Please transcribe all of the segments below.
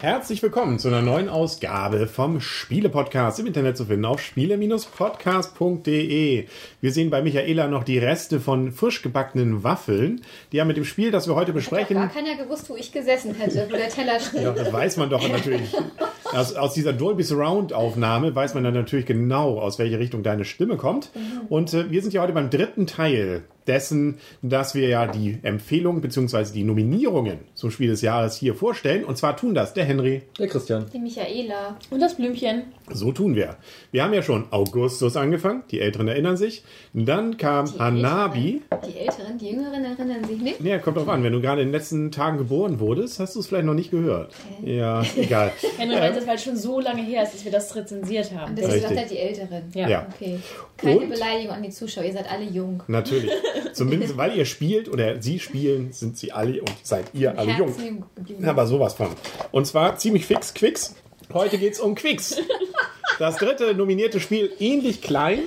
Herzlich willkommen zu einer neuen Ausgabe vom Spiele-Podcast im Internet zu finden auf spiele-podcast.de. Wir sehen bei Michaela noch die Reste von frisch gebackenen Waffeln, die ja mit dem Spiel, das wir heute besprechen. Hat keiner gewusst, wo ich gesessen hätte, wo der Teller steht. Ja, das weiß man doch natürlich. Aus, aus dieser Dolby Surround Aufnahme weiß man dann natürlich genau, aus welche Richtung deine Stimme kommt. Und äh, wir sind ja heute beim dritten Teil dessen, dass wir ja die Empfehlungen bzw. die Nominierungen zum Spiel des Jahres hier vorstellen. Und zwar tun das der Henry. Der Christian. Die Michaela. Und das Blümchen. So tun wir. Wir haben ja schon Augustus angefangen, die Älteren erinnern sich. Dann kam Die Hanabi. Älteren, die Älteren, die Jüngeren erinnern sich nicht. Ja, kommt drauf an. Wenn du gerade in den letzten Tagen geboren wurdest, hast du es vielleicht noch nicht gehört. Ja, egal. Henry, weil das halt schon so lange her ist, dass wir das rezensiert haben. Und deswegen sagt er die Älteren. Ja. Ja. Okay. Keine Und? Beleidigung an die Zuschauer, ihr seid alle jung. Natürlich. Zumindest, weil ihr spielt oder sie spielen, sind sie alle und seid ihr alle jung. Aber sowas von. Und zwar ziemlich fix, Quicks. Heute geht's um Quicks. Das dritte nominierte Spiel ähnlich klein,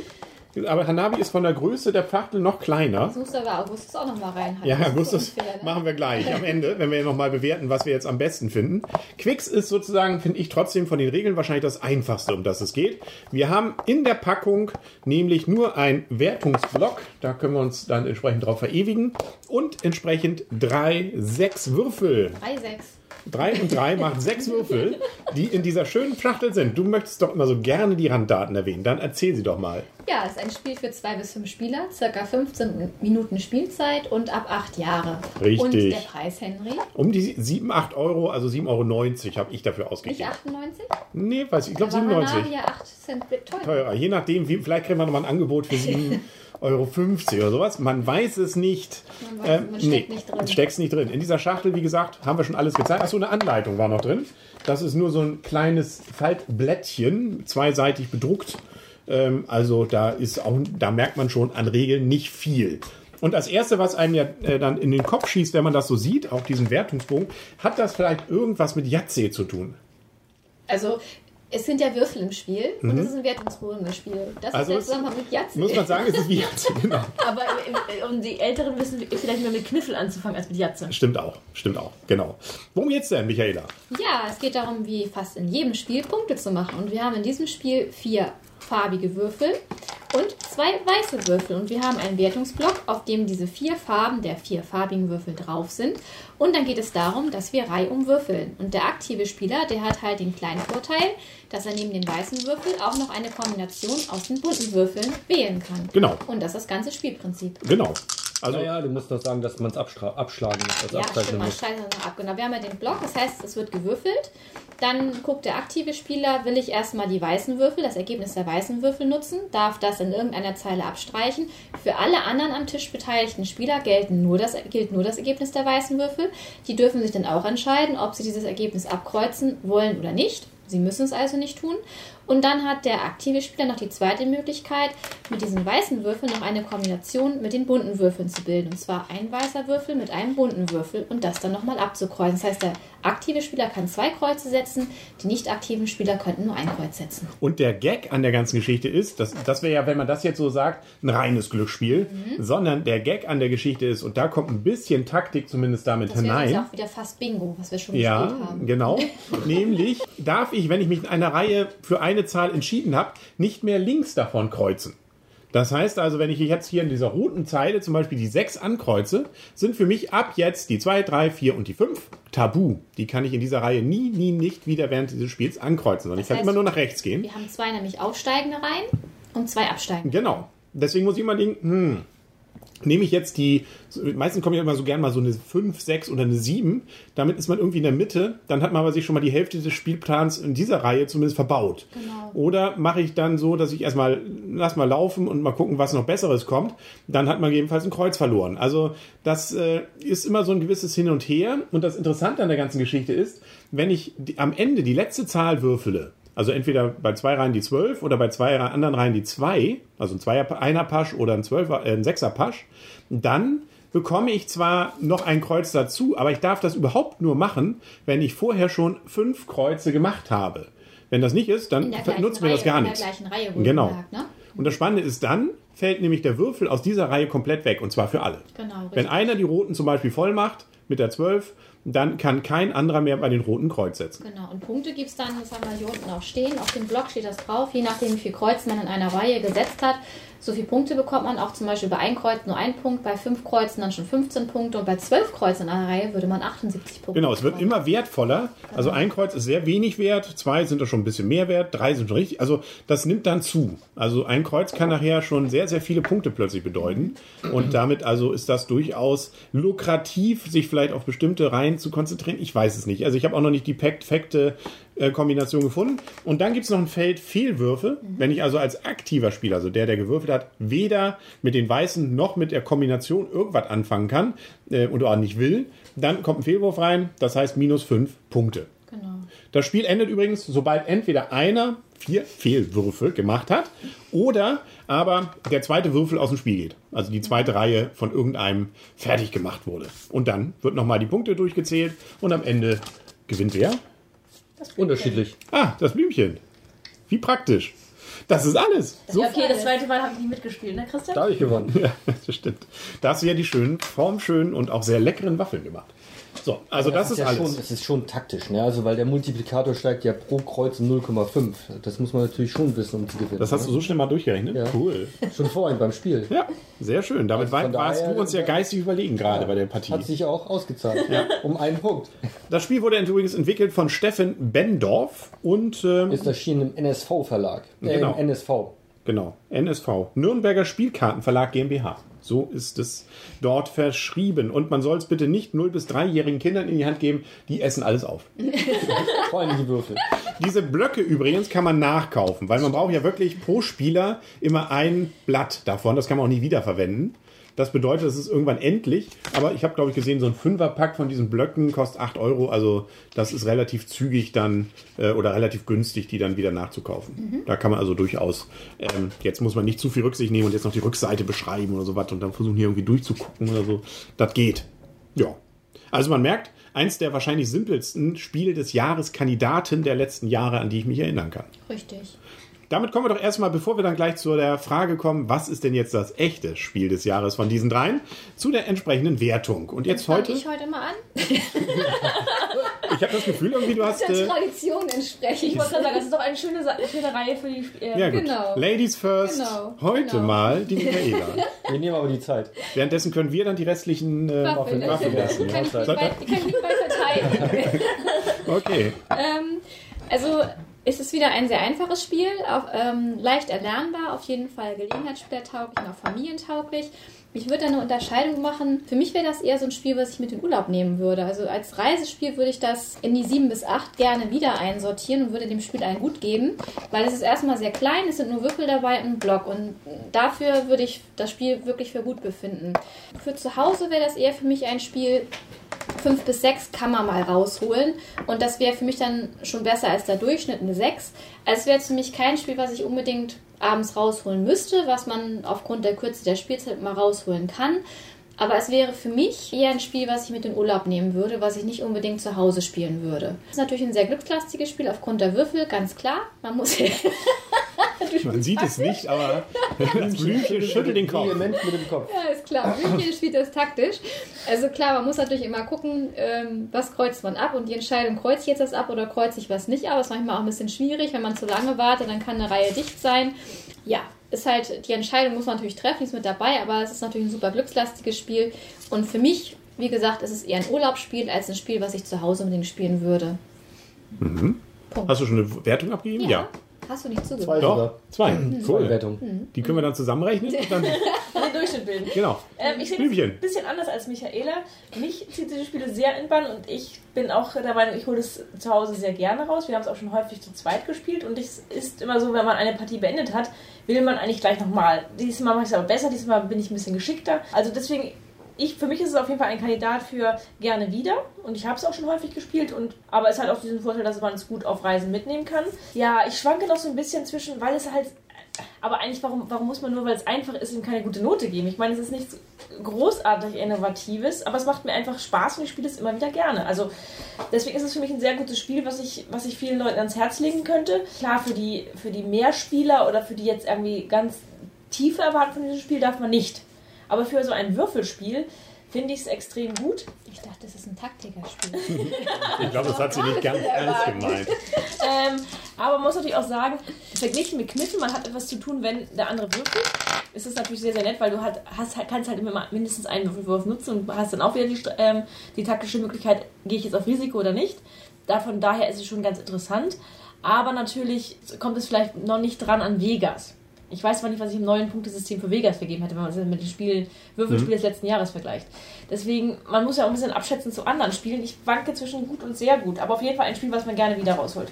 aber Hanabi ist von der Größe der Pachtel noch kleiner. Du aber Augustus auch noch mal rein. Ja, Augustus ne? machen wir gleich am Ende, wenn wir nochmal bewerten, was wir jetzt am besten finden. Quicks ist sozusagen, finde ich trotzdem von den Regeln wahrscheinlich das einfachste, um das es geht. Wir haben in der Packung nämlich nur ein Wertungsblock, da können wir uns dann entsprechend drauf verewigen und entsprechend drei, sechs Würfel. 3,6. Drei und drei macht sechs Würfel, die in dieser schönen Schachtel sind. Du möchtest doch immer so gerne die Randdaten erwähnen, dann erzähl sie doch mal. Ja, es ist ein Spiel für zwei bis fünf Spieler, circa 15 Minuten Spielzeit und ab acht Jahre. Richtig. Und der Preis, Henry? Um die 7, 8 Euro, also 7,90 Euro habe ich dafür Nicht ausgegeben. 98? Nee, weiß ich, ich glaube Aber 97. Hanabi ja 8 Cent teurer. teurer. Je nachdem, wie, vielleicht kriegen wir nochmal ein Angebot für 7,50 Euro oder sowas. Man weiß es nicht. Man weiß es, man steckt nicht drin. Steckst nicht drin. In dieser Schachtel, wie gesagt, haben wir schon alles gezeigt. Achso, eine Anleitung war noch drin. Das ist nur so ein kleines Faltblättchen, zweiseitig bedruckt. Ähm, also da ist auch, da merkt man schon an Regeln nicht viel. Und das erste, was einem ja äh, dann in den Kopf schießt, wenn man das so sieht, auch diesen Wertungsbogen, hat das vielleicht irgendwas mit Yahtzee zu tun? Also, es sind ja Würfel im Spiel und es ist ein Wertungsbogen im Spiel. Das Mhm. Also ist der Zusammenhang mit Yahtzee. Muss man sagen, es ist wie Yahtzee, genau. Aber äh, und die Älteren wissen vielleicht mehr mit Kniffel anzufangen als mit Jatze. Stimmt auch, stimmt auch, genau. Worum geht's denn, Michaela? Ja, es geht darum, wie fast in jedem Spiel Punkte zu machen. Und wir haben in diesem Spiel vier farbige Würfel und zwei weiße Würfel. Und wir haben einen Wertungsblock, auf dem diese vier Farben der vier farbigen Würfel drauf sind. Und dann geht es darum, dass wir reihum würfeln. Und der aktive Spieler, der hat halt den kleinen Vorteil, dass er neben den weißen Würfeln auch noch eine Kombination aus den bunten Würfeln wählen kann. Genau. Und das ist das ganze Spielprinzip. Genau. Also, Naja, du musst noch sagen, dass man es abschlagen muss, also Ja, stimmt, man schneidet noch ab. Genau, wir haben ja den Block, das heißt, es wird gewürfelt. Dann guckt der aktive Spieler, will ich erstmal die weißen Würfel, das Ergebnis der weißen Würfel nutzen, darf das in irgendeiner Zeile abstreichen. Für alle anderen am Tisch beteiligten Spieler gelten nur das, gilt nur das Ergebnis der weißen Würfel. Die dürfen sich dann auch entscheiden, ob sie dieses Ergebnis abkreuzen wollen oder nicht. Sie müssen es also nicht tun. Und dann hat der aktive Spieler noch die zweite Möglichkeit, mit diesen weißen Würfeln noch eine Kombination mit den bunten Würfeln zu bilden. Und zwar ein weißer Würfel mit einem bunten Würfel und das dann nochmal abzukreuzen. Das heißt, der aktive Spieler kann zwei Kreuze setzen, die nicht aktiven Spieler könnten nur ein Kreuz setzen. und der Gag an der ganzen Geschichte ist, das, das wäre ja, wenn man das jetzt so sagt, ein reines Glücksspiel, Mhm. sondern der Gag an der Geschichte ist, und da kommt ein bisschen Taktik zumindest damit Das wäre jetzt hinein. auch wieder fast Bingo, was wir schon Ja, gespielt haben. genau. Nämlich darf ich, wenn ich mich in einer Reihe für eine Zahl entschieden habe, nicht mehr links davon kreuzen. Das heißt also, wenn ich jetzt hier in dieser roten Zeile zum Beispiel die 6 ankreuze, sind für mich ab jetzt die 2, 3, 4 und die 5 tabu. Die kann ich in dieser Reihe nie, nie, nicht wieder während dieses Spiels ankreuzen, sondern ich kann heißt, immer nur nach rechts gehen. Wir haben zwei nämlich aufsteigende Reihen und zwei absteigende. Genau. Deswegen muss ich immer denken, hm, nehme ich jetzt die, meistens kommt ja immer so gern mal so eine 5, 6 oder eine 7, damit ist man irgendwie in der Mitte, dann hat man aber sich schon mal die Hälfte des Spielplans in dieser Reihe zumindest verbaut. Genau. Oder mache ich dann so, dass ich erstmal, lass mal laufen und mal gucken, was noch Besseres kommt, dann hat man jedenfalls ein Kreuz verloren. Also das äh, ist immer so ein gewisses Hin und Her und das Interessante an der ganzen Geschichte ist, wenn ich die, am Ende die letzte Zahl würfele, also entweder bei zwei Reihen die 12 oder bei zwei anderen Reihen die 2, also ein Zweier, einer Pasch oder ein, Zwölfer, äh, ein Sechser Pasch, dann bekomme ich zwar noch ein Kreuz dazu, aber ich darf das überhaupt nur machen, wenn ich vorher schon fünf Kreuze gemacht habe. Wenn das nicht ist, dann nutzt mir das gar nichts. Genau. wohlgemerkt, ne? Und das Spannende ist dann, fällt nämlich der Würfel aus dieser Reihe komplett weg und zwar für alle. Genau, Wenn einer die roten zum Beispiel voll macht mit der 12, dann kann kein anderer mehr bei den roten Kreuz setzen. Genau, und Punkte gibt es dann, das haben wir hier unten auch stehen, auf dem Block steht das drauf, je nachdem wie viel Kreuze man in einer Reihe gesetzt hat. So viele Punkte bekommt man auch zum Beispiel bei ein Kreuz nur ein Punkt, bei fünf Kreuzen dann schon 15 Punkte und bei zwölf Kreuzen in einer Reihe würde man 78 Punkte Genau, es wird bekommen. immer wertvoller. Also ein Kreuz ist sehr wenig wert, zwei sind da schon ein bisschen mehr wert, drei sind schon richtig. Also das nimmt dann zu. Also ein Kreuz kann nachher schon sehr, sehr viele Punkte plötzlich bedeuten. Und damit also ist das durchaus lukrativ, sich vielleicht auf bestimmte Reihen zu konzentrieren. Ich weiß es nicht. Also ich habe auch noch nicht die perfekte äh, Kombination gefunden. Und dann gibt es noch ein Feld Fehlwürfe. Wenn ich also als aktiver Spieler, also der, der gewürfelt hat, weder mit den Weißen noch mit der Kombination irgendwas anfangen kann äh, und auch nicht will, dann kommt ein Fehlwurf rein, das heißt minus fünf Punkte. Genau. Das Spiel endet übrigens, sobald entweder einer vier Fehlwürfe gemacht hat oder aber der zweite Würfel aus dem Spiel geht. Also die zweite Reihe von irgendeinem fertig gemacht wurde. Und dann wird nochmal die Punkte durchgezählt und am Ende gewinnt wer? Unterschiedlich. Ah, das Blümchen. Wie praktisch. Das ist alles. So okay, das zweite Mal habe ich nicht mitgespielt, ne, Christian? Da habe ich gewonnen. Ja, das stimmt. Da hast du ja die schönen, formschönen und auch sehr leckeren Waffeln gemacht. So, also das, ist ja alles. Schon, es ist schon taktisch, ne? Also weil der Multiplikator steigt ja pro Kreuz um 0,5. Das muss man natürlich schon wissen, um zu gewinnen. Das hast du ne? so schnell mal durchgerechnet? Ja. Cool. schon vorhin beim Spiel. Ja, sehr schön. Damit Also warst du uns ja geistig überlegen gerade bei der Partie. Hat sich auch ausgezahlt. Um einen Punkt. Das Spiel wurde übrigens entwickelt von Steffen Bendorf und ähm, Ist erschienen im NSV-Verlag. Äh, Genau. Im NSV. genau NSV Nürnberger Spielkartenverlag GmbH. So ist es dort verschrieben. Und man soll es bitte nicht 0 bis 3-jährigen Kindern in die Hand geben, die essen alles auf. Die Würfel. Diese Blöcke übrigens kann man nachkaufen, weil man braucht ja wirklich pro Spieler immer ein Blatt davon. Das kann man auch nie wiederverwenden. Das bedeutet, es ist irgendwann endlich. Aber ich habe, glaube ich, gesehen, so ein Fünferpack von diesen Blöcken kostet 8 Euro. Also das ist relativ zügig dann äh, oder relativ günstig, die dann wieder nachzukaufen. Da kann man also durchaus, ähm, jetzt muss man nicht zu viel Rücksicht nehmen und jetzt noch die Rückseite beschreiben oder sowas und dann versuchen hier irgendwie durchzugucken oder so. Das geht. Ja. Also man merkt, eins der wahrscheinlich simpelsten Spiele des Jahres Kandidaten der letzten Jahre, an die ich mich erinnern kann. Richtig. Damit kommen wir doch erstmal, bevor wir dann gleich zu der Frage kommen, was ist denn jetzt das echte Spiel des Jahres von diesen dreien, zu der entsprechenden Wertung. Und jetzt heute, ich heute mal an, ich habe das Gefühl, irgendwie du hast... der Äh, Tradition entsprechend. Ich wollte gerade sagen, das ist doch eine schöne, schöne Reihe für die äh, ja gut, Genau. Ladies first, Genau, heute genau. mal die Michaela. Wir nehmen aber die Zeit. Währenddessen können wir dann die restlichen äh, Waffeln, essen. kann ich kann ich nicht bei verteidigen. Okay, ähm, also es ist wieder ein sehr einfaches Spiel, auch, ähm, leicht erlernbar, auf jeden Fall gelegenheitsspielertauglich und auch familientauglich. Ich würde da eine Unterscheidung machen. Für mich wäre das eher so ein Spiel, was ich mit in Urlaub nehmen würde. Also als Reisespiel würde ich das in die 7 bis 8 gerne wieder einsortieren und würde dem Spiel einen gut geben, weil es ist erstmal sehr klein, es sind nur Würfel dabei und ein Block und dafür würde ich das Spiel wirklich für gut befinden. Für zu Hause wäre das eher für mich ein Spiel, fünf bis sechs kann man mal rausholen. Und das wäre für mich dann schon besser als der Durchschnitt eine 6. Also es wäre für mich kein Spiel, was ich unbedingt abends rausholen müsste, was man aufgrund der Kürze der Spielzeit mal rausholen kann. Aber es wäre für mich eher ein Spiel, was ich mit in Urlaub nehmen würde, was ich nicht unbedingt zu Hause spielen würde. Es ist natürlich ein sehr glückslastiges Spiel aufgrund der Würfel, ganz klar. Man muss man sieht es nicht, aber das Blümchen schüttelt den Kopf. Mit dem Kopf. Ja, ist klar. Blümchen spielt das taktisch. Also klar, man muss natürlich immer gucken, ähm, was kreuzt man ab und die Entscheidung, kreuze ich jetzt das ab oder kreuze ich was nicht ab. ist manchmal auch ein bisschen schwierig, wenn man zu lange wartet, dann kann eine Reihe dicht sein. Ja, ist halt, die Entscheidung muss man natürlich treffen, die ist mit dabei, aber es ist natürlich ein super glückslastiges Spiel. Und für mich, wie gesagt, ist es eher ein Urlaubsspiel als ein Spiel, was ich zu Hause unbedingt spielen würde. Punkt. Hast du schon eine Wertung abgegeben? Ja. Hast du nicht Zwei zugehört? Doch, sogar. zwei. Zwei Cool. Wertungen. Die können wir dann zusammenrechnen und dann, den Durchschnitt bilden. genau. Ähm, ich sehe das Blümchen. ein bisschen anders als Michaela. Mich zieht diese Spiele sehr in Bann und ich bin auch der Meinung, ich hole es zu Hause sehr gerne raus. Wir haben es auch schon häufig zu zweit gespielt und es ist immer so, wenn man eine Partie beendet hat, will man eigentlich gleich nochmal. Diesmal mache ich es aber besser, diesmal bin ich ein bisschen geschickter. Also deswegen, ich, für mich ist es auf jeden Fall ein Kandidat für gerne wieder und ich habe es auch schon häufig gespielt und aber es hat auch diesen Vorteil, dass man es gut auf Reisen mitnehmen kann. Ja, ich schwanke noch so ein bisschen zwischen, weil es halt Aber eigentlich, warum, warum muss man nur, weil es einfach ist, ihm keine gute Note geben? Ich meine, es ist nichts großartig Innovatives, aber es macht mir einfach Spaß und ich spiele es immer wieder gerne. Also deswegen ist es für mich ein sehr gutes Spiel, was ich, was ich vielen Leuten ans Herz legen könnte. Klar, für die, für die Mehrspieler oder für die jetzt irgendwie ganz tiefe erwarten von diesem Spiel darf man nicht. Aber für so ein Würfelspiel finde ich es extrem gut. Ich dachte, das ist ein Taktikerspiel. Ich glaube, das hat sie nicht ganz ernst gemeint. Ähm, aber man muss natürlich auch sagen, verglichen mit Kniffen, man hat etwas zu tun, wenn der andere würfelt. Ist es natürlich sehr, sehr nett, weil du halt, hast, kannst halt immer mindestens einen Würfelwurf nutzen und hast dann auch wieder die, ähm, die taktische Möglichkeit, gehe ich jetzt auf Risiko oder nicht. Davon daher ist es schon ganz interessant. Aber natürlich kommt es vielleicht noch nicht dran an Vegas. Ich weiß zwar nicht, was ich im neuen Punktesystem für Vegas vergeben hätte, wenn man es mit den Spielen, Würfelspielen des letzten Jahres vergleicht. Deswegen, man muss ja auch ein bisschen abschätzen zu anderen Spielen. Ich wanke zwischen gut und sehr gut, aber auf jeden Fall ein Spiel, was man gerne wieder rausholt.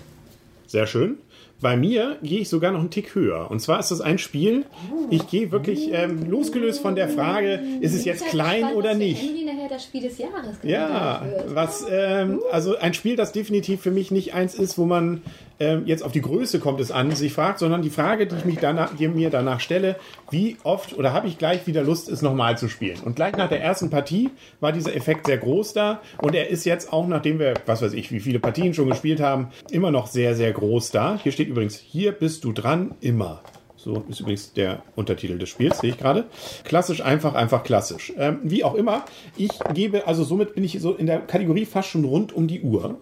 Sehr schön. Bei mir gehe ich sogar noch einen Tick höher. Und zwar ist das ein Spiel, ich gehe wirklich ähm, losgelöst von der Frage, ist es jetzt klein oder nicht? Henry nachher das Spiel des Jahres Ja, was, ähm, also ein Spiel, das definitiv für mich nicht eins ist, wo man ähm, jetzt auf die Größe kommt es an, sich fragt, sondern die Frage, die ich mich danach, die mir danach stelle, wie oft oder habe ich gleich wieder Lust, es nochmal zu spielen? Und gleich nach der ersten Partie war dieser Effekt sehr groß da und er ist jetzt auch, nachdem wir, was weiß ich, wie viele Partien schon gespielt haben, immer noch sehr, sehr groß da. Hier steht übrigens, hier bist du dran, immer. So ist übrigens der Untertitel des Spiels, sehe ich gerade. Klassisch, einfach, einfach klassisch. Ähm, wie auch immer, ich gebe, also somit bin ich so in der Kategorie fast schon rund um die Uhr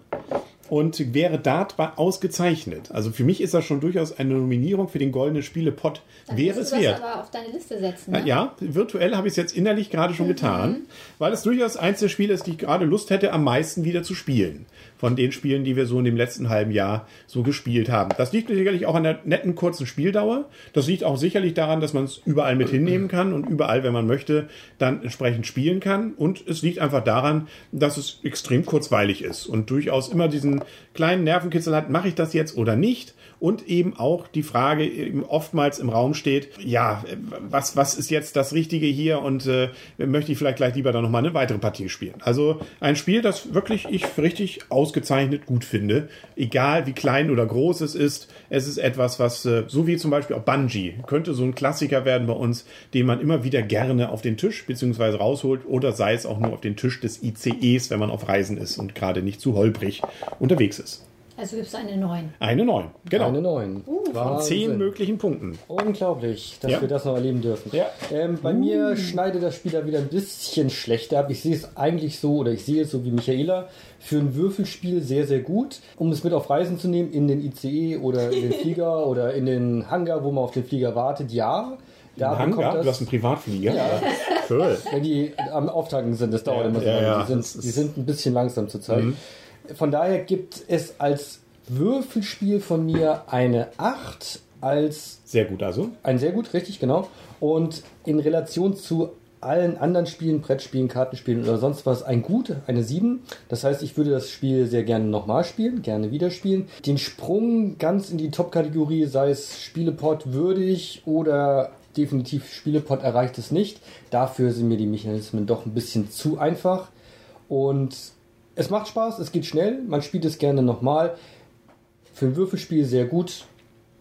und wäre dabei ausgezeichnet. Also für mich ist das schon durchaus eine Nominierung für den Goldenen Spielepot. Dann Wäre es du das wert. aber auf deine Liste setzen. Ne? Ja, virtuell habe ich es jetzt innerlich gerade schon getan, weil es durchaus eins der Spiele ist, die ich gerade Lust hätte, am meisten wieder zu spielen. Von den Spielen, die wir so in dem letzten halben Jahr so gespielt haben. Das liegt sicherlich auch an der netten kurzen Spieldauer. Das liegt auch sicherlich daran, dass man es überall mit hinnehmen kann und überall, wenn man möchte, dann entsprechend spielen kann. Und es liegt einfach daran, dass es extrem kurzweilig ist und durchaus immer diesen kleinen Nervenkitzel hat, mache ich das jetzt oder nicht? Und eben auch die Frage eben oftmals im Raum steht, ja, was, was ist jetzt das Richtige hier und äh, möchte ich vielleicht gleich lieber dann nochmal eine weitere Partie spielen. Also ein Spiel, das wirklich ich richtig ausgezeichnet gut finde, egal wie klein oder groß es ist. Es ist etwas, was, äh, so wie zum Beispiel auch Bungie, könnte so ein Klassiker werden bei uns, den man immer wieder gerne auf den Tisch beziehungsweise rausholt oder sei es auch nur auf den Tisch des ICEs, wenn man auf Reisen ist und gerade nicht zu holprig unterwegs ist. Also gibst du eine 9. Eine 9, genau. Eine 9. Von zehn möglichen Punkten. Unglaublich, dass Ja. wir das noch erleben dürfen. Ja. Ähm, bei mir schneidet das Spiel da wieder ein bisschen schlechter ab. Ich sehe es eigentlich so, oder ich sehe es so wie Michaela, für ein Würfelspiel sehr, sehr gut. Um es mit auf Reisen zu nehmen, in den ICE oder in den Flieger oder in den Hangar, wo man auf den Flieger wartet, ja. Da Hangar? bekommt Du hast das, einen Privatflieger? Ja. Cool. wenn die am Auftanken sind, das dauert Ja, immer so ja, lange. ja, die, sind, das die sind ein bisschen langsam zurzeit. Von daher gibt es als Würfelspiel von mir eine 8, als Sehr gut also. ein sehr gut, richtig, genau. Und in Relation zu allen anderen Spielen, Brettspielen, Kartenspielen oder sonst was, ein Gut, eine 7. Das heißt, ich würde das Spiel sehr gerne nochmal spielen, gerne wieder spielen. Den Sprung ganz in die Top-Kategorie, sei es Spielepot würdig oder definitiv Spielepot erreicht es nicht. Dafür sind mir die Mechanismen doch ein bisschen zu einfach. Und es macht Spaß, es geht schnell, man spielt es gerne nochmal. Für ein Würfelspiel sehr gut.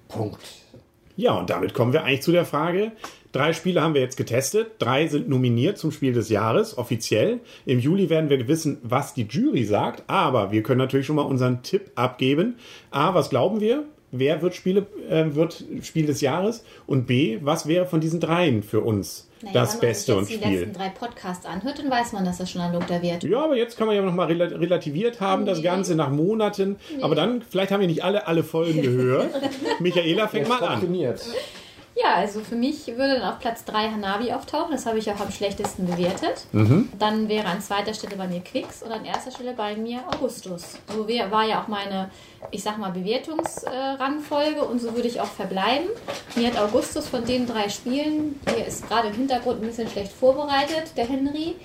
Punkt. Ja, und damit kommen wir eigentlich zu der Frage. Drei Spiele haben wir jetzt getestet. Drei sind nominiert zum Spiel des Jahres, offiziell. Im Juli werden wir wissen, was die Jury sagt. Aber wir können natürlich schon mal unseren Tipp abgeben. A, was glauben wir? Wer wird, Spiele, äh, wird Spiel des Jahres? Und B, was wäre von diesen dreien für uns Naja, das wenn man Beste sich und jetzt die Spiel? letzten drei Podcasts anhört, dann weiß man, dass das schon ein der Wert Ja, aber jetzt kann man ja noch mal rela- relativiert haben, das Nee. Ganze nach Monaten. Aber dann, vielleicht haben wir nicht alle alle Folgen gehört. Michaela, fängt mal an. komprimiert. Ja, also für mich würde dann auf Platz 3 Hanabi auftauchen. Das habe ich auch am schlechtesten bewertet. Mhm. Dann wäre an zweiter Stelle bei mir Quicks und an erster Stelle bei mir Augustus. So war ja auch meine, ich sag mal, Bewertungsrangfolge und so würde ich auch verbleiben. Mir hat Augustus von den drei Spielen, der ist gerade im Hintergrund ein bisschen schlecht vorbereitet, der Henry,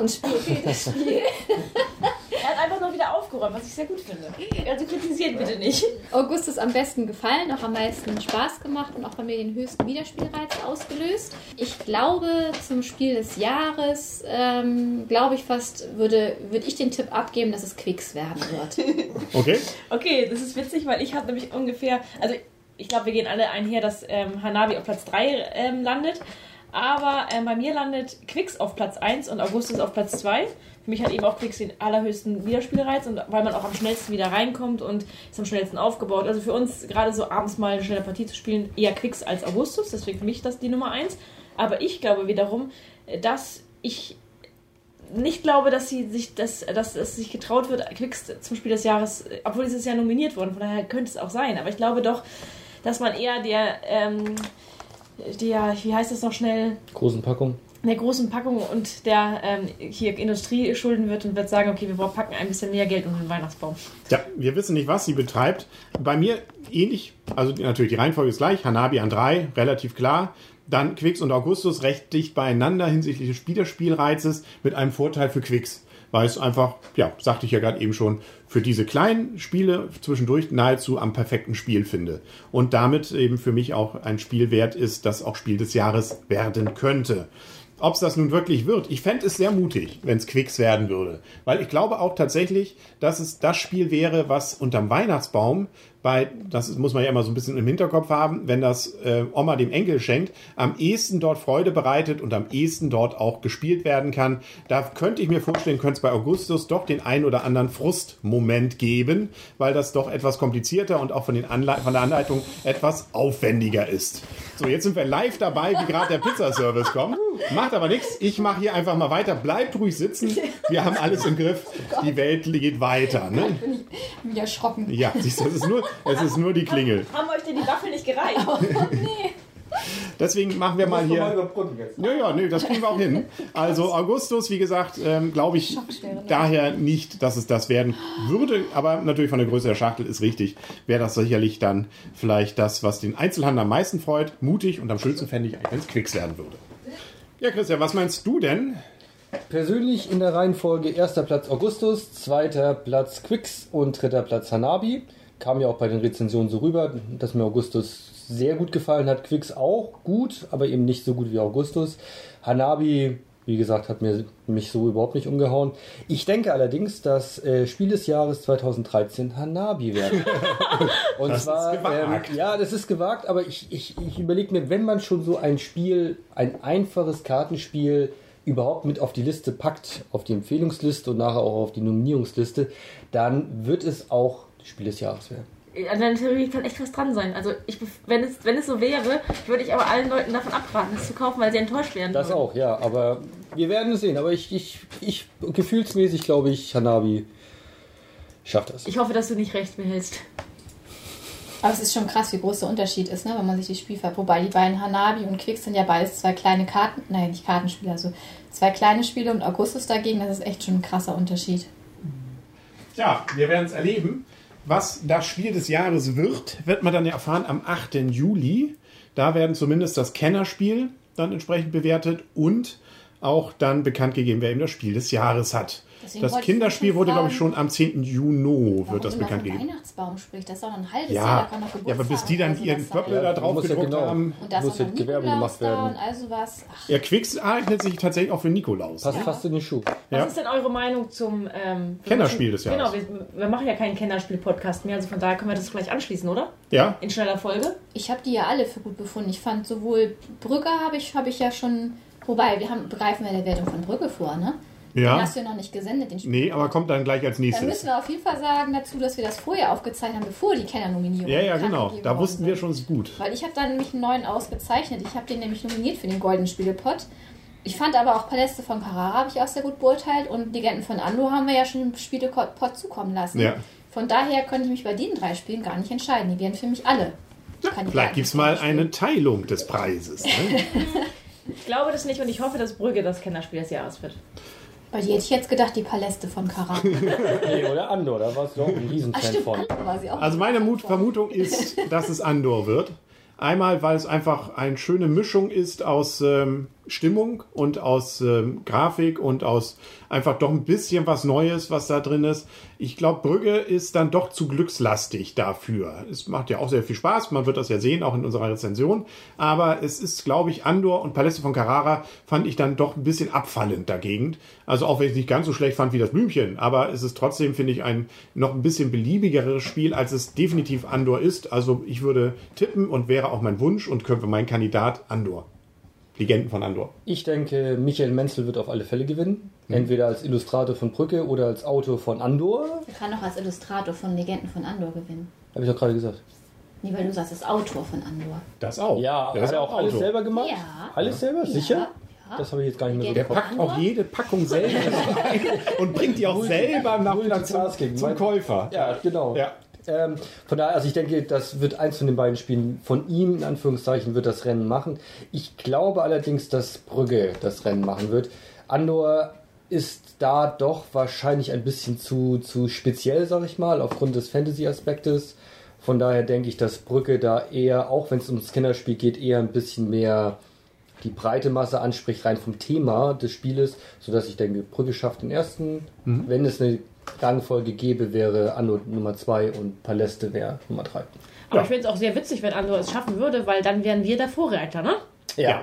und spielt das Spiel. Er hat einfach nur wieder aufgeräumt, was ich sehr gut finde. Also kritisiert bitte nicht. Augustus am besten gefallen, auch am meisten Spaß gemacht und auch bei mir den höchsten Wiederspielreiz ausgelöst. Ich glaube, zum Spiel des Jahres, ähm, glaube ich fast, würde, würde ich den Tipp abgeben, dass es Quicks werden wird. Okay? Okay, das ist witzig, weil ich habe nämlich ungefähr, also ich glaube, wir gehen alle einher, dass ähm, Hanabi auf Platz 3 ähm, landet. Aber ähm, bei mir landet Quicks auf Platz 1 und Augustus auf Platz 2. Für mich hat eben auch Quicks den allerhöchsten Wiederspielreiz und weil man auch am schnellsten wieder reinkommt und ist am schnellsten aufgebaut. Also für uns gerade so abends mal eine schnelle Partie zu spielen, eher Quicks als Augustus. Deswegen für mich das die Nummer 1. Aber ich glaube wiederum, dass ich nicht glaube, dass sie sich das, dass es sich getraut wird, Quicks zum Spiel des Jahres, obwohl es ist ja nominiert worden, von daher könnte es auch sein. Aber ich glaube doch, dass man eher der, ähm, der, wie heißt das noch schnell, Großen Packung. der großen Packung und der ähm, hier Industrie schulden wird und wird sagen, okay, wir packen ein bisschen mehr Geld unter den Weihnachtsbaum. Ja, wir wissen nicht, was sie betreibt. Bei mir ähnlich, also natürlich die Reihenfolge ist gleich. Hanabi an drei, relativ klar. Dann Quicks und Augustus recht dicht beieinander hinsichtlich des Spielerspielreizes mit einem Vorteil für Quicks. Weil es einfach, ja, sagte ich ja gerade eben schon, für diese kleinen Spiele zwischendurch nahezu am perfekten Spiel finde. Und damit eben für mich auch ein Spiel wert ist, das auch Spiel des Jahres werden könnte. Ob es das nun wirklich wird, ich fände es sehr mutig, wenn es Quicks werden würde. Weil ich glaube auch tatsächlich, dass es das Spiel wäre, was unterm Weihnachtsbaum bei, das muss man ja immer so ein bisschen im Hinterkopf haben, wenn das äh, Oma dem Enkel schenkt, am ehesten dort Freude bereitet und am ehesten dort auch gespielt werden kann. Da könnte ich mir vorstellen, könnte es bei Augustus doch den ein oder anderen Frustmoment geben, weil das doch etwas komplizierter und auch von, den Anle von der Anleitung etwas aufwendiger ist. So, jetzt sind wir live dabei, wie gerade der Pizzaservice kommt. Macht aber nichts. Ich mache hier einfach mal weiter. Bleibt ruhig sitzen. Wir haben alles im Griff. Die Welt geht weiter. Ne? Bin ich wieder erschrocken. Ja, siehst du, es ist nur, es ist nur die Klingel. Haben euch denn die Waffel nicht gereicht? Deswegen machen wir mal hier. Ja, ja, nee, das kriegen wir auch hin. Also Augustus, wie gesagt, ähm, glaube ich daher nicht, dass es das werden würde. Aber natürlich von der Größe der Schachtel ist richtig. Wäre das sicherlich dann vielleicht das, was den Einzelhandel am meisten freut. Mutig und am schönsten fände ich, wenn es Quicks werden würde. Ja, Christian, was meinst du denn? Persönlich in der Reihenfolge erster Platz Augustus, zweiter Platz Quicks und dritter Platz Hanabi. Kam ja auch bei den Rezensionen so rüber, dass mir Augustus sehr gut gefallen hat. Quicks auch gut, aber eben nicht so gut wie Augustus. Hanabi, wie gesagt, hat mir mich so überhaupt nicht umgehauen. Ich denke allerdings, dass äh, Spiel des Jahres 2013 Hanabi werden. Und Das ist gewagt. Ähm, ja, das ist gewagt, aber ich, ich, ich überlege mir, wenn man schon so ein Spiel, ein einfaches Kartenspiel überhaupt mit auf die Liste packt, auf die Empfehlungsliste und nachher auch auf die Nominierungsliste, dann wird es auch Spiel des Jahres werden. An der Theorie kann echt was dran sein. Also ich, bef- wenn, es, wenn es so wäre, würde ich aber allen Leuten davon abraten, es zu kaufen, weil sie enttäuscht werden. Das würden. auch, ja, aber wir werden es sehen. Aber ich, ich, ich gefühlsmäßig glaube ich, Hanabi schafft das. Ich hoffe, dass du nicht recht behältst. Aber es ist schon krass, wie groß der Unterschied ist, ne, wenn man sich die Spielfeld. Wobei die beiden Hanabi und Quicks sind ja beides zwei kleine Karten, nein, nicht Kartenspiele, also zwei kleine Spiele und Augustus dagegen, das ist echt schon ein krasser Unterschied. Ja, wir werden es erleben. Was das Spiel des Jahres wird, wird man dann erfahren am 8. Juli. Da werden zumindest das Kennerspiel dann entsprechend bewertet und auch dann bekannt gegeben, wer eben das Spiel des Jahres hat. Deswegen das Kinderspiel wurde, glaube ich, schon am 10. Juni wird das bekannt gegeben. Weihnachtsbaum spricht, das ist doch ein halbes Jahr, Ja, da kann doch ja, aber bis die dann Geburtstag ihren Pöppel da drauf muss ja gedruckt genau. haben. Und da ist muss noch Gewerbe gemacht werden. und also was. Ach, Ja, Quicks eignet sich tatsächlich auch für Nikolaus. Passt fast in den Schuh. Was ist denn eure Meinung zum ähm, wir Kennerspiel des Jahres. Genau, wir, wir machen ja keinen Kennerspiel-Podcast mehr, also von daher können wir das gleich anschließen, oder? Ja, In schneller Folge. ich habe die ja alle für gut befunden. Ich fand sowohl Brügge habe ich, habe ich ja schon, wobei, wir haben, begreifen ja der Wertung von Brügge vor, ne? Den ja. hast du ja noch nicht gesendet, den Spiel. Nee, aber kommt dann gleich als Dann müssen nächstes. wir auf jeden Fall sagen dazu, dass wir das vorher aufgezeichnet haben, bevor die Kenner-Nominierung Ja, ja, genau. Da wussten wir sind. schon es ist gut. Weil ich habe dann nämlich einen neuen ausgezeichnet. Ich habe den nämlich nominiert für den Goldenen Spielepot. Ich fand aber auch Paläste von Carrara habe ich auch sehr gut beurteilt und Legenden von Ando haben wir ja schon im Spielepot zukommen lassen. Ja. Von daher konnte ich mich bei den drei Spielen gar nicht entscheiden. Die wären für mich alle. Kandidaten Vielleicht gibt es mal eine Teilung des Preises. Ne? Ich glaube das nicht und ich hoffe, dass Brügge das Kennerspiel des Jahres wird. Bei dir hätte ich jetzt gedacht, die Paläste von Carrara. Nee, oder Andor, da warst du auch ein Ach Riesenfan stimmt, von. War sie auch. Also meine Mut Vermutung ist, dass es Andor wird. Einmal, weil es einfach eine schöne Mischung ist aus ähm, Stimmung und aus ähm, Grafik und aus einfach doch ein bisschen was Neues, was da drin ist. Ich glaube, Brügge ist dann doch zu glückslastig dafür. Es macht ja auch sehr viel Spaß, man wird das ja sehen, auch in unserer Rezension. Aber es ist, glaube ich, Andor und Paläste von Carrara fand ich dann doch ein bisschen abfallend dagegen. Also auch wenn ich es nicht ganz so schlecht fand wie das Blümchen, aber es ist trotzdem, finde ich, ein noch ein bisschen beliebigeres Spiel, als es definitiv Andor ist. Also ich würde tippen und wäre auch mein Wunsch und könnte mein Kandidat Andor. Legenden von Andor. Ich denke, Michael Menzel wird auf alle Fälle gewinnen. Entweder als Illustrator von Brücke oder als Autor von Andor. Er kann auch als Illustrator von Legenden von Andor gewinnen. Habe ich doch gerade gesagt. Nee, weil du sagst, er ist Autor von Andor. Das auch. Ja, der ist ja auch alles Autor. selber gemacht. Ja. Alles selber? Sicher? Ja. Das habe ich jetzt gar nicht mehr so Der packt auch jede Packung selber und bringt die auch selber nach wieder zum, zum Käufer. Ja, genau. Ja. Ähm, von daher, also ich denke, das wird eins von den beiden Spielen von ihm, in Anführungszeichen, wird das Rennen machen. Ich glaube allerdings, dass Brügge das Rennen machen wird. Andor ist da doch wahrscheinlich ein bisschen zu, zu speziell, sag ich mal, aufgrund des Fantasy-Aspektes. Von daher denke ich, dass Brücke da eher, auch wenn es ums Kinderspiel geht, eher ein bisschen mehr die breite Masse anspricht, rein vom Thema des Spieles, sodass ich denke, Brücke schafft den ersten. Wenn es eine Rangfolge gäbe, wäre Anno Nummer 2 und Paläste wäre Nummer 3. Aber Ja. ich finde es auch sehr witzig, wenn Andor es schaffen würde, weil dann wären wir der Vorreiter, ne? Ja.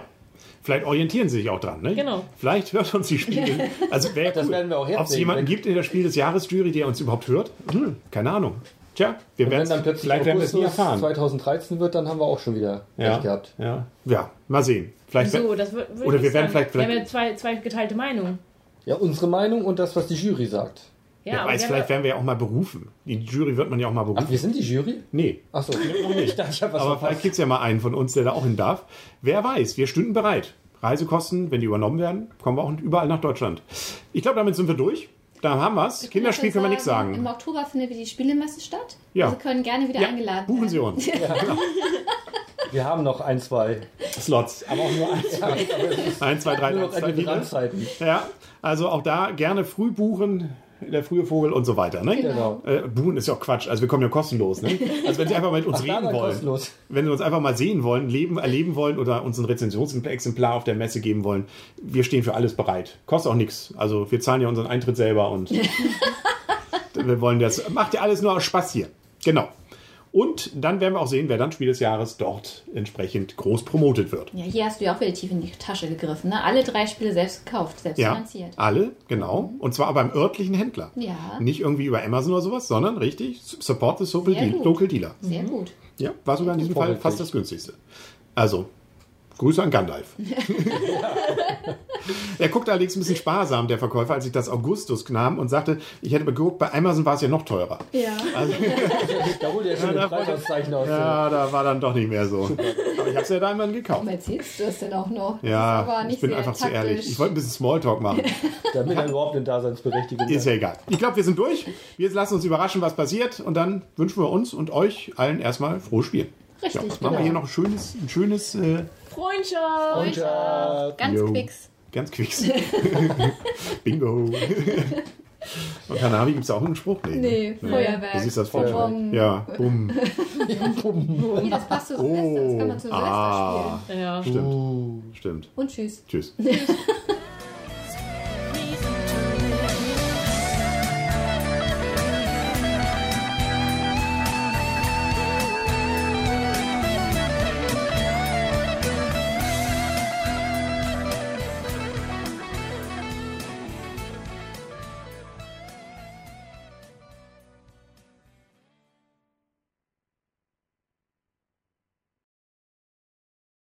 Vielleicht orientieren sie sich auch dran, ne? Genau. Vielleicht hört uns die Spiele. Also wäre Das cool. werden wir auch Ob es jemanden wenn- gibt in der Spiel des Jahres Jury, der uns überhaupt hört? Hm, keine Ahnung. Tja, wir werden wenn dann plötzlich vielleicht werden wir es nie erfahren. 2013 wird, dann haben wir auch schon wieder Ja, recht gehabt. ja, ja, mal sehen. Vielleicht So, das wird, Oder wir werden vielleicht- Wir haben ja zwei, zwei geteilte Meinungen. Ja, unsere Meinung und das, was die Jury sagt. Ja, Wer aber weiß, vielleicht werden wir ja auch mal berufen. Die Jury wird man ja auch mal Ach, berufen. wir sind die Jury? nee. Achso, ich dachte, ich habe was Aber vielleicht gibt es ja mal einen von uns, der da auch hin darf. Wer weiß, wir stünden bereit. Reisekosten, wenn die übernommen werden, kommen wir auch überall nach Deutschland. Ich glaube, damit sind wir durch. Da haben wir es. Kinderspiel können wir nichts Im sagen. Oktober findet wieder die Spielemesse statt. Ja. Sie können gerne wieder Ja, eingeladen buchen Sie werden. uns. Wir haben noch ein, zwei. Slots. Aber auch nur ein, zwei. Eins, zwei, drei, Nur noch vier. Randzeiten. Ja, also auch da gerne früh buchen. Der frühe Vogel und so weiter. Ne? Genau. Äh, buchen ist ja auch Quatsch. Also wir kommen ja kostenlos. Ne? Also wenn Sie einfach mit uns Ach, reden wollen, kostenlos. wenn Sie uns einfach mal sehen wollen, leben, erleben wollen oder uns ein Rezensionsexemplar auf der Messe geben wollen, wir stehen für alles bereit. Kostet auch nichts. Also wir zahlen ja unseren Eintritt selber und wir wollen das. Macht ja alles nur aus Spaß hier. Genau. Und dann werden wir auch sehen, wer dann Spiel des Jahres dort entsprechend groß promotet wird. Ja, hier hast du ja auch wieder tief in die Tasche gegriffen. Ne? Alle drei Spiele selbst gekauft, selbst Ja, finanziert. alle, genau. Und zwar beim örtlichen Händler. Ja. Nicht irgendwie über Amazon oder sowas, sondern richtig, support the local, Sehr deal, local dealer. Sehr gut. Ja, war sogar in diesem Fall fast das günstigste. Also, Grüße an Gandalf. er guckte allerdings ein bisschen sparsam, der Verkäufer, als ich das Augustus nahm und sagte, ich hätte geguckt, bei Amazon war es ja noch teurer. Ja. Da holt er schon Ja, Preisauszeichnung aus. Ja, da war dann doch nicht mehr so. Aber ich habe es ja da einmal gekauft. Warum erzählst du das denn auch noch? Ja, ich bin einfach zu taktisch. ehrlich. Ich wollte ein bisschen Smalltalk machen. Damit er überhaupt eine Daseinsberechtigung Ist ja egal. Ich glaube, wir sind durch. Wir lassen uns überraschen, was passiert. Und dann wünschen wir uns und euch allen erstmal frohes Spiel. Richtig, ja, machen wir genau. hier noch ein schönes, ein schönes äh, Freundschaft! Freundschaft. Ganz Jo. quicks. ganz quicks. Bingo. Und Hanabi gibt es auch einen Spruch? Nee, Feuerwerk. Du siehst das Feuerwerk. Feuerwerk. Ja, bumm. Wie, das passt zu Silvester. Das kann man zu Silvester ah, Ja. stimmt. Stimmt. spielen. Und tschüss. Tschüss.